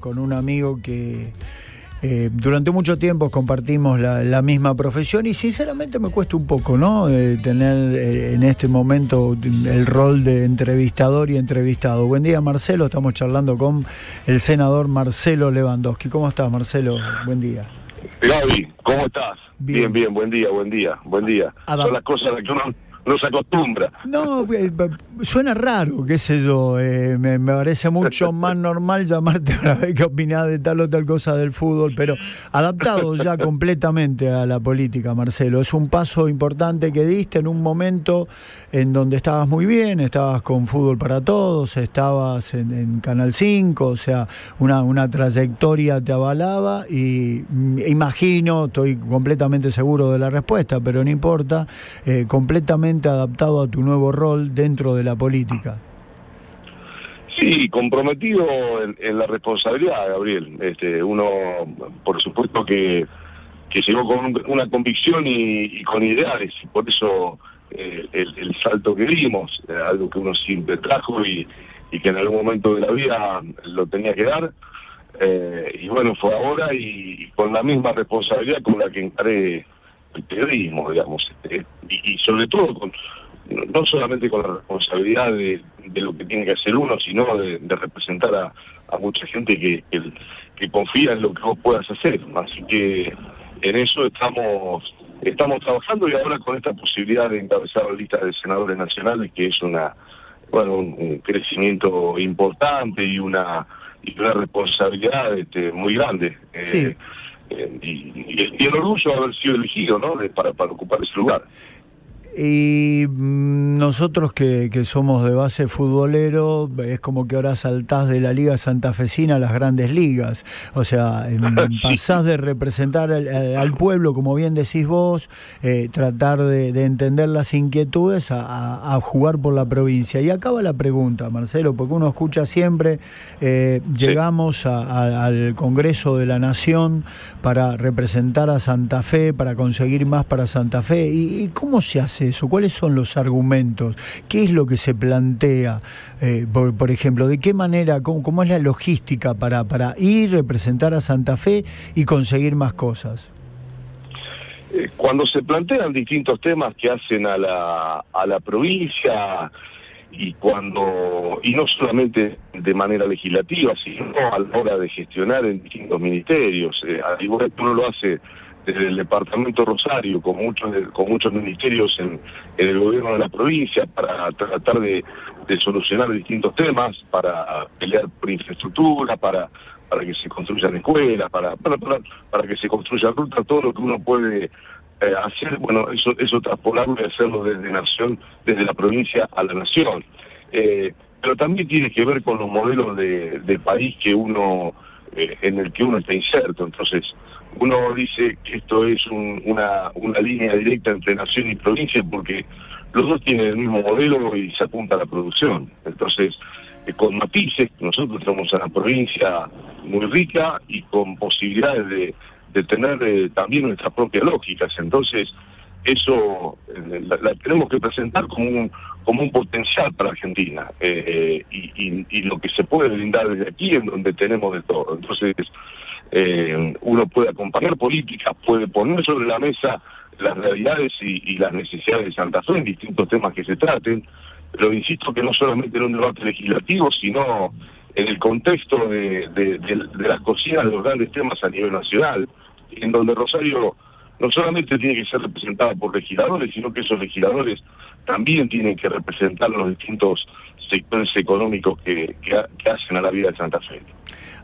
con un amigo que eh, durante mucho tiempo compartimos la, misma profesión y sinceramente me cuesta un poco, ¿no? Eh, tener eh, en este momento el rol de entrevistador y entrevistado. Buen día, Marcelo. Estamos charlando con el senador Marcelo Lewandowski. ¿Cómo estás, Marcelo? Buen día. Gaby, ¿cómo estás? Bien, bien, buen día, buen día, buen día. Son las cosas que uno no se acostumbra. No, eh, suena raro, qué sé yo. Eh, me, parece mucho más normal llamarte para ver qué opinás de tal o tal cosa del fútbol, pero adaptado ya completamente a la política, Marcelo. Es un paso importante que diste en un momento en donde estabas muy bien, estabas con Fútbol para Todos, estabas en, Canal 5, o sea, una, una trayectoria te avalaba y mm, imagino, estoy completamente seguro de la respuesta, pero no importa, eh, completamente adaptado a tu nuevo rol dentro de la política. Sí, comprometido en, la responsabilidad, Gabriel. Este, uno, por supuesto que, que llegó con una convicción y, con ideales, y por eso eh, el, salto que dimos, eh, algo que uno siempre trajo y, que en algún momento de la vida lo tenía que dar. Eh, y bueno, fue ahora y, con la misma responsabilidad con la que encaré periodismo, digamos, este, y, sobre todo con no solamente con la responsabilidad de, lo que tiene que hacer uno, sino de, representar a, mucha gente que, confía en lo que vos puedas hacer. Así que en eso estamos estamos trabajando y ahora con esta posibilidad de encabezar la lista de senadores nacionales, que es una bueno un, crecimiento importante y una y una responsabilidad este, muy grande. Eh, y, el orgullo de haber sido elegido ¿no? para, para ocupar ese lugar. Y mm, nosotros que, somos de base futbolero, es como que ahora saltás de la Liga Santafesina a las grandes ligas. O sea, pasás de representar al, pueblo, como bien decís vos, eh, tratar de, entender las inquietudes a, jugar por la provincia. Y acaba la pregunta, Marcelo, porque uno escucha siempre, eh, llegamos al Congreso de la Nación para representar a Santa Fe, para conseguir más para Santa Fe. y cómo se hace? Eso? ¿Cuáles son los argumentos? ¿Qué es lo que se plantea? Eh, por, ejemplo, ¿de qué manera, cómo, es la logística para, para ir, representar a Santa Fe y conseguir más cosas? Eh, cuando se plantean distintos temas que hacen a la, a la provincia y cuando y no solamente de manera legislativa sino a la hora de gestionar en distintos ministerios eh, al igual que uno lo hace desde el departamento Rosario, con muchos con muchos ministerios en, el gobierno de la provincia, para tratar de, solucionar distintos temas, para pelear por infraestructura, para para que se construyan escuelas, para para, para, que se construyan rutas, todo lo que uno puede eh, hacer, bueno, eso eso traspolarlo y hacerlo desde nación, desde la provincia a la nación. Eh, pero también tiene que ver con los modelos de, de país que uno eh, en el que uno está inserto. Entonces, uno dice que esto es una, una línea directa entre nación y provincia porque los dos tienen el mismo modelo y se apunta a la producción. Entonces, eh, con matices, nosotros tenemos a la provincia muy rica y con posibilidades de, de tener eh, también nuestras propias lógicas. Entonces, eso eh, la, tenemos que presentar como un, como un potencial para Argentina y, y, y, lo que se puede brindar desde aquí en donde tenemos de todo. Entonces, eh, uno puede acompañar políticas, puede poner sobre la mesa las realidades y, las necesidades de Santa Fe en distintos temas que se traten, pero insisto que no solamente en un debate legislativo, sino en el contexto de, las cocinas de los grandes temas a nivel nacional, en donde Rosario no solamente tiene que ser representada por legisladores, sino que esos legisladores también tienen que representar los distintos sectores económicos que hacen a la vida de Santa Fe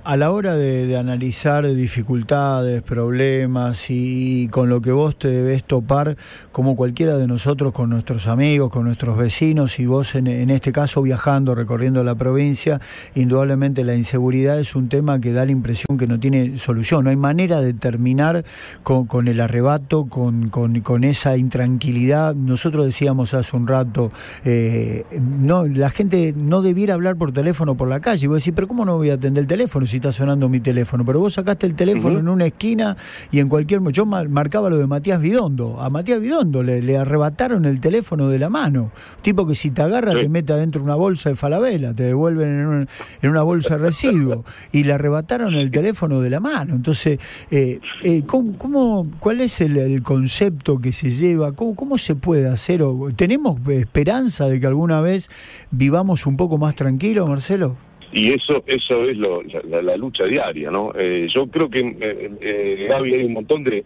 a la hora de, analizar dificultades, problemas y con lo que vos te debes topar, como cualquiera de nosotros, con nuestros amigos, con nuestros vecinos y vos en, este caso viajando, recorriendo la provincia, indudablemente la inseguridad es un tema que da la impresión que no tiene solución. No hay manera de terminar con, el arrebato, con, esa intranquilidad. Nosotros decíamos hace un rato, eh, no, la gente no debiera hablar por teléfono por la calle. Y vos decís, pero ¿cómo no voy a atender el teléfono? Está sonando mi teléfono, pero vos sacaste el teléfono en una esquina y en cualquier... Yo marcaba lo de Matías Vidondo. A Matías Vidondo le, arrebataron el teléfono de la mano. tipo que si te agarra te mete adentro una bolsa de falabela, te devuelven en, una bolsa de residuo. Y le arrebataron el teléfono de la mano. Entonces, eh, eh, ¿cómo, cuál es el, concepto que se lleva? ¿Cómo, cómo se puede hacer? ¿Tenemos esperanza de que alguna vez vivamos un poco más tranquilo, Marcelo? Y eso eso es lo, la, lucha diaria, ¿no? Eh, yo creo que, eh, eh, Gaby, hay un montón de,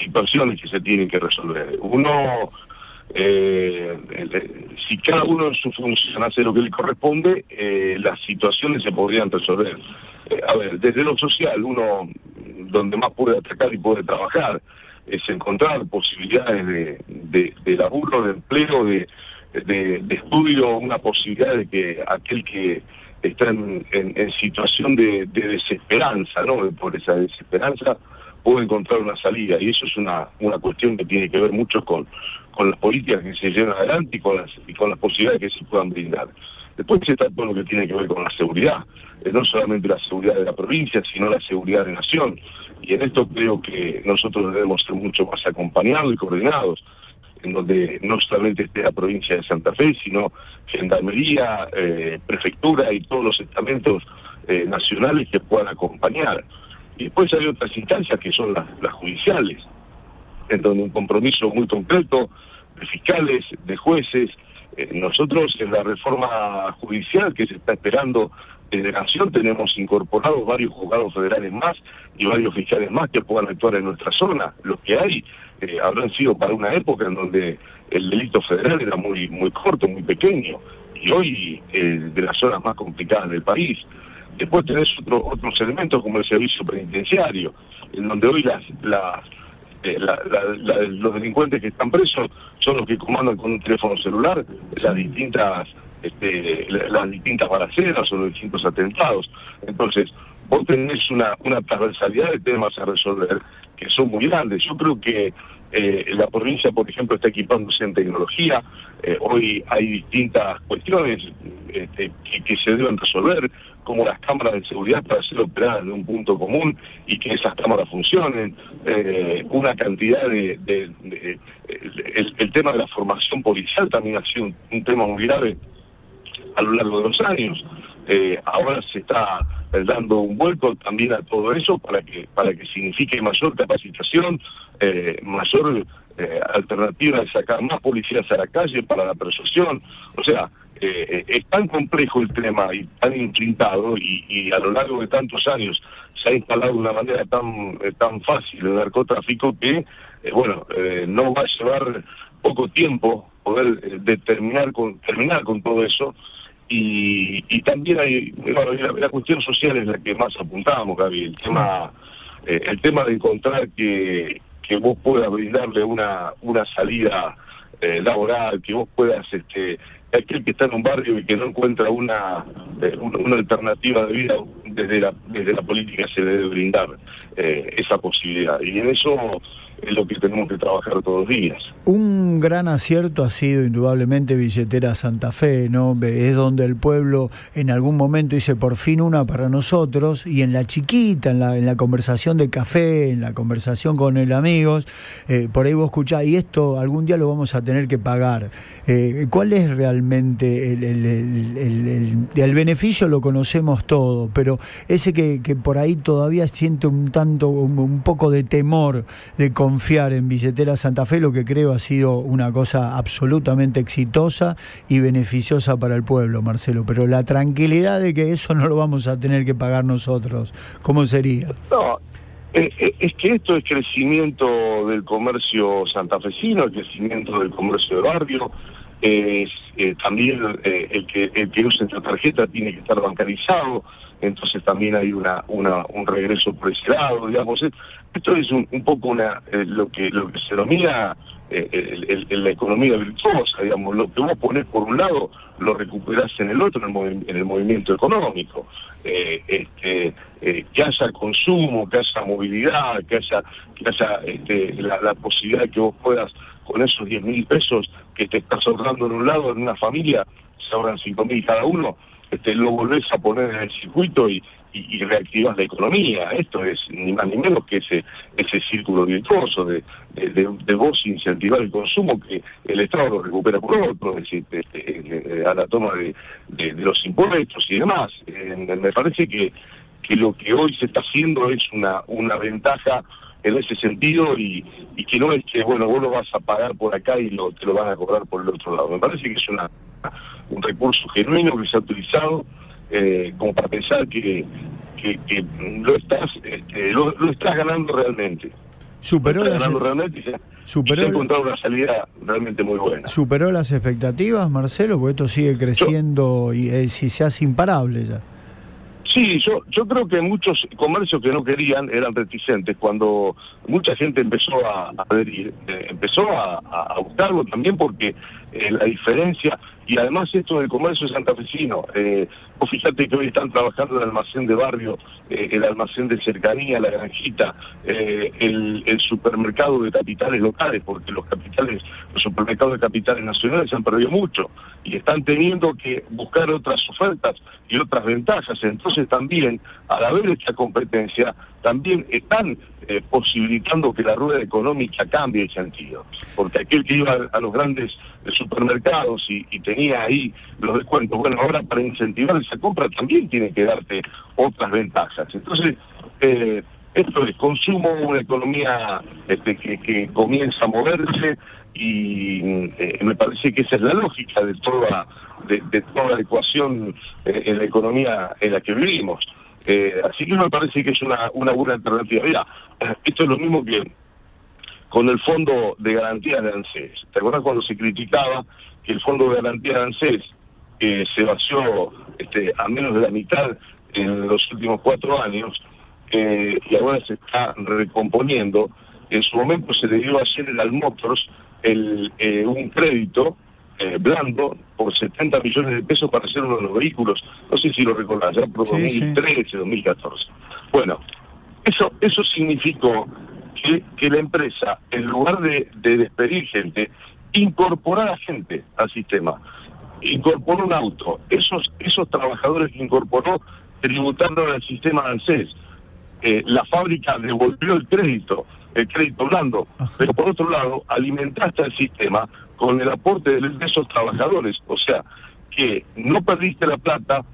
situaciones que se tienen que resolver. Uno, eh, si cada uno en su función hace lo que le corresponde, las situaciones se podrían resolver. a ver, desde lo social, uno donde más puede atacar y puede trabajar es encontrar posibilidades de, de, de laburo, de empleo, de de, estudio una posibilidad de que aquel que está en, situación de, desesperanza, ¿no? Por esa desesperanza, pueda encontrar una salida. Y eso es una, una cuestión que tiene que ver mucho con, con las políticas que se llevan adelante y con las, y con las posibilidades que se puedan brindar. Después está todo lo que tiene que ver con la seguridad, eh, no solamente la seguridad de la provincia, sino la seguridad de nación. Y en esto creo que nosotros debemos ser mucho más acompañados y coordinados en donde no solamente esté la provincia de Santa Fe, sino Gendarmería, eh, Prefectura y todos los estamentos eh, nacionales que puedan acompañar. Y después hay otras instancias que son las, las judiciales, en donde un compromiso muy concreto de fiscales, de jueces. Eh, nosotros en la reforma judicial que se está esperando desde Nación tenemos incorporados varios juzgados federales más y varios fiscales más que puedan actuar en nuestra zona. Los que hay eh, habrán sido para una época en donde el delito federal era muy muy corto, muy pequeño, y hoy eh, de las zonas más complicadas del país. Después tenés otro, otros elementos como el servicio penitenciario, en donde hoy las, las eh, los delincuentes que están presos son los que comandan con un teléfono celular las distintas este, las distintas balaceras o los distintos atentados. Entonces, vos tenés una, una transversalidad de temas a resolver que son muy grandes. Yo creo que eh, la provincia, por ejemplo, está equipándose en tecnología. Eh, hoy hay distintas cuestiones este, que, se deben resolver, como las cámaras de seguridad para hacer operar en un punto común y que esas cámaras funcionen. Eh, una cantidad de... el, tema de la formación policial también ha sido un tema muy grave a lo largo de los años. Eh, ahora se está eh, dando un vuelco también a todo eso para que para que signifique mayor capacitación, eh, mayor alternativa de sacar más policías a la calle para la persuasión. O sea, es tan complejo el tema y tan intrintado y, a lo largo de tantos años se ha instalado de una manera tan tan fácil el narcotráfico que, bueno, no va a llevar poco tiempo poder determinar con terminar con todo eso y, también hay, bueno, la, cuestión social es la que más apuntamos, Gaby, el tema, eh, el tema de encontrar que, que vos puedas brindarle una, una salida eh, laboral, que vos puedas, este, aquel que está en un barrio y que no encuentra una, eh, una, alternativa de vida, desde la, desde la política se debe brindar esa posibilidad. Y en eso es lo que tenemos que trabajar todos los días. Un gran acierto ha sido indudablemente Billetera Santa Fe, ¿no? Es donde el pueblo en algún momento dice por fin una para nosotros y en la chiquita, en la, en la conversación de café, en la conversación con el amigos, eh, por ahí vos escuchás, y esto algún día lo vamos a tener que pagar. Eh, ¿Cuál es realmente el, el, el, el, beneficio? Lo conocemos todo, pero ese que, que por ahí todavía siente un tanto, un, poco de temor de confiar en Billetera Santa Fe, lo que creo ha sido una cosa absolutamente exitosa y beneficiosa para el pueblo, Marcelo. Pero la tranquilidad de que eso no lo vamos a tener que pagar nosotros, ¿cómo sería? No, eh, eh, es que esto es crecimiento del comercio santafesino, el crecimiento del comercio de barrio, eh, también el que el que usa esta tarjeta tiene que estar bancarizado, entonces también hay una, una un regreso por digamos. Esto es un, un poco una lo que lo que se denomina eh, la economía virtuosa, digamos, lo que vos pones por un lado lo recuperás en el otro, en el, movimiento económico. Eh, este, eh, que haya consumo, que haya movilidad, que haya, que haya este, la, posibilidad de que vos puedas, con esos 10 mil pesos que te estás ahorrando en un lado, en una familia, se ahorran 5 mil cada uno, este, lo volvés a poner en el circuito y, y, reactivas la economía. Esto es ni más ni menos que ese ese círculo virtuoso de, de, vos incentivar el consumo que el Estado lo recupera por otro, es decir, este, a la toma de, los impuestos y demás. me parece que, que lo que hoy se está haciendo es una, una ventaja en ese sentido y, y que no es que, bueno, vos lo vas a pagar por acá y lo, te lo van a cobrar por el otro lado. Me parece que es una un recurso genuino que se ha utilizado eh, como para pensar que, que, lo estás este, lo, estás ganando realmente. Superó las, realmente ha encontrado una salida realmente muy buena. ¿Superó las expectativas, Marcelo? Porque esto sigue creciendo y eh, si se hace imparable ya. Sí, yo, yo creo que muchos comercios que no querían eran reticentes. Cuando mucha gente empezó a, eh, empezó a, a, buscarlo también porque eh, la diferencia, y además esto del comercio santafesino, eh, vos fíjate que hoy están trabajando el almacén de barrio, eh, el almacén de cercanía, la granjita, el, el, supermercado de capitales locales, porque los capitales, los supermercados de capitales nacionales se han perdido mucho y están teniendo que buscar otras ofertas y otras ventajas. Entonces también, al haber esta competencia, también están posibilitando que la rueda económica cambie de sentido, porque aquel que iba a los grandes supermercados y, tenía ahí los descuentos. Bueno, ahora para incentivar esa compra también tiene que darte otras ventajas. Entonces, eh, esto es consumo, una economía este, que, comienza a moverse y eh, me parece que esa es la lógica de toda de, toda la ecuación eh, en la economía en la que vivimos. Así que me parece que es una, una buena alternativa. Mira, esto es lo mismo que con el fondo de garantía de ANSES. ¿Te acuerdas cuando se criticaba que el fondo de garantía de ANSES eh, se vació este, a menos de la mitad en los últimos cuatro años eh, y ahora se está recomponiendo? En su momento se le dio a General Motors el, eh, un crédito blando por 70 millones de pesos para hacer uno de los vehículos. No sé si lo recordás, ya por 2013, 2014. Bueno, eso, eso significó que, la empresa, en lugar de, despedir gente, incorporara gente al sistema. Incorporó un auto. Esos, esos trabajadores que incorporó tributando al sistema ANSES. Eh, la fábrica devolvió el crédito, el crédito blando, pero por otro lado alimentaste al sistema con el aporte de esos trabajadores, o sea, que no perdiste la plata,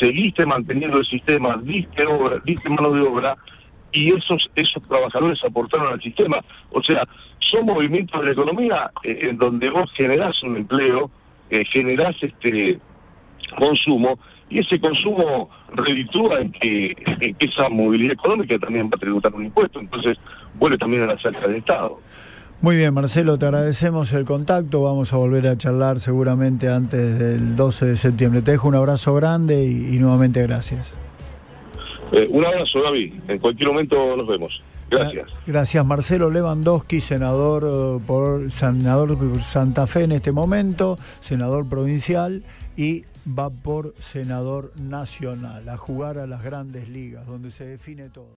seguiste manteniendo el sistema, diste, obra, diste mano de obra y esos esos trabajadores aportaron al sistema. O sea, son movimientos de la economía eh, en donde vos generás un empleo, eh, generás este consumo y ese consumo reditúa en que, esa movilidad económica también va a tributar un impuesto, entonces vuelve también a la cerca del Estado. Muy bien, Marcelo, te agradecemos el contacto. Vamos a volver a charlar seguramente antes del 12 de septiembre. Te dejo un abrazo grande y nuevamente gracias. Eh, un abrazo, David. En cualquier momento nos vemos. Gracias. Gracias, Marcelo Lewandowski, senador eh, por senador Santa Fe en este momento, senador provincial y va por senador nacional a jugar a las grandes ligas, donde se define todo.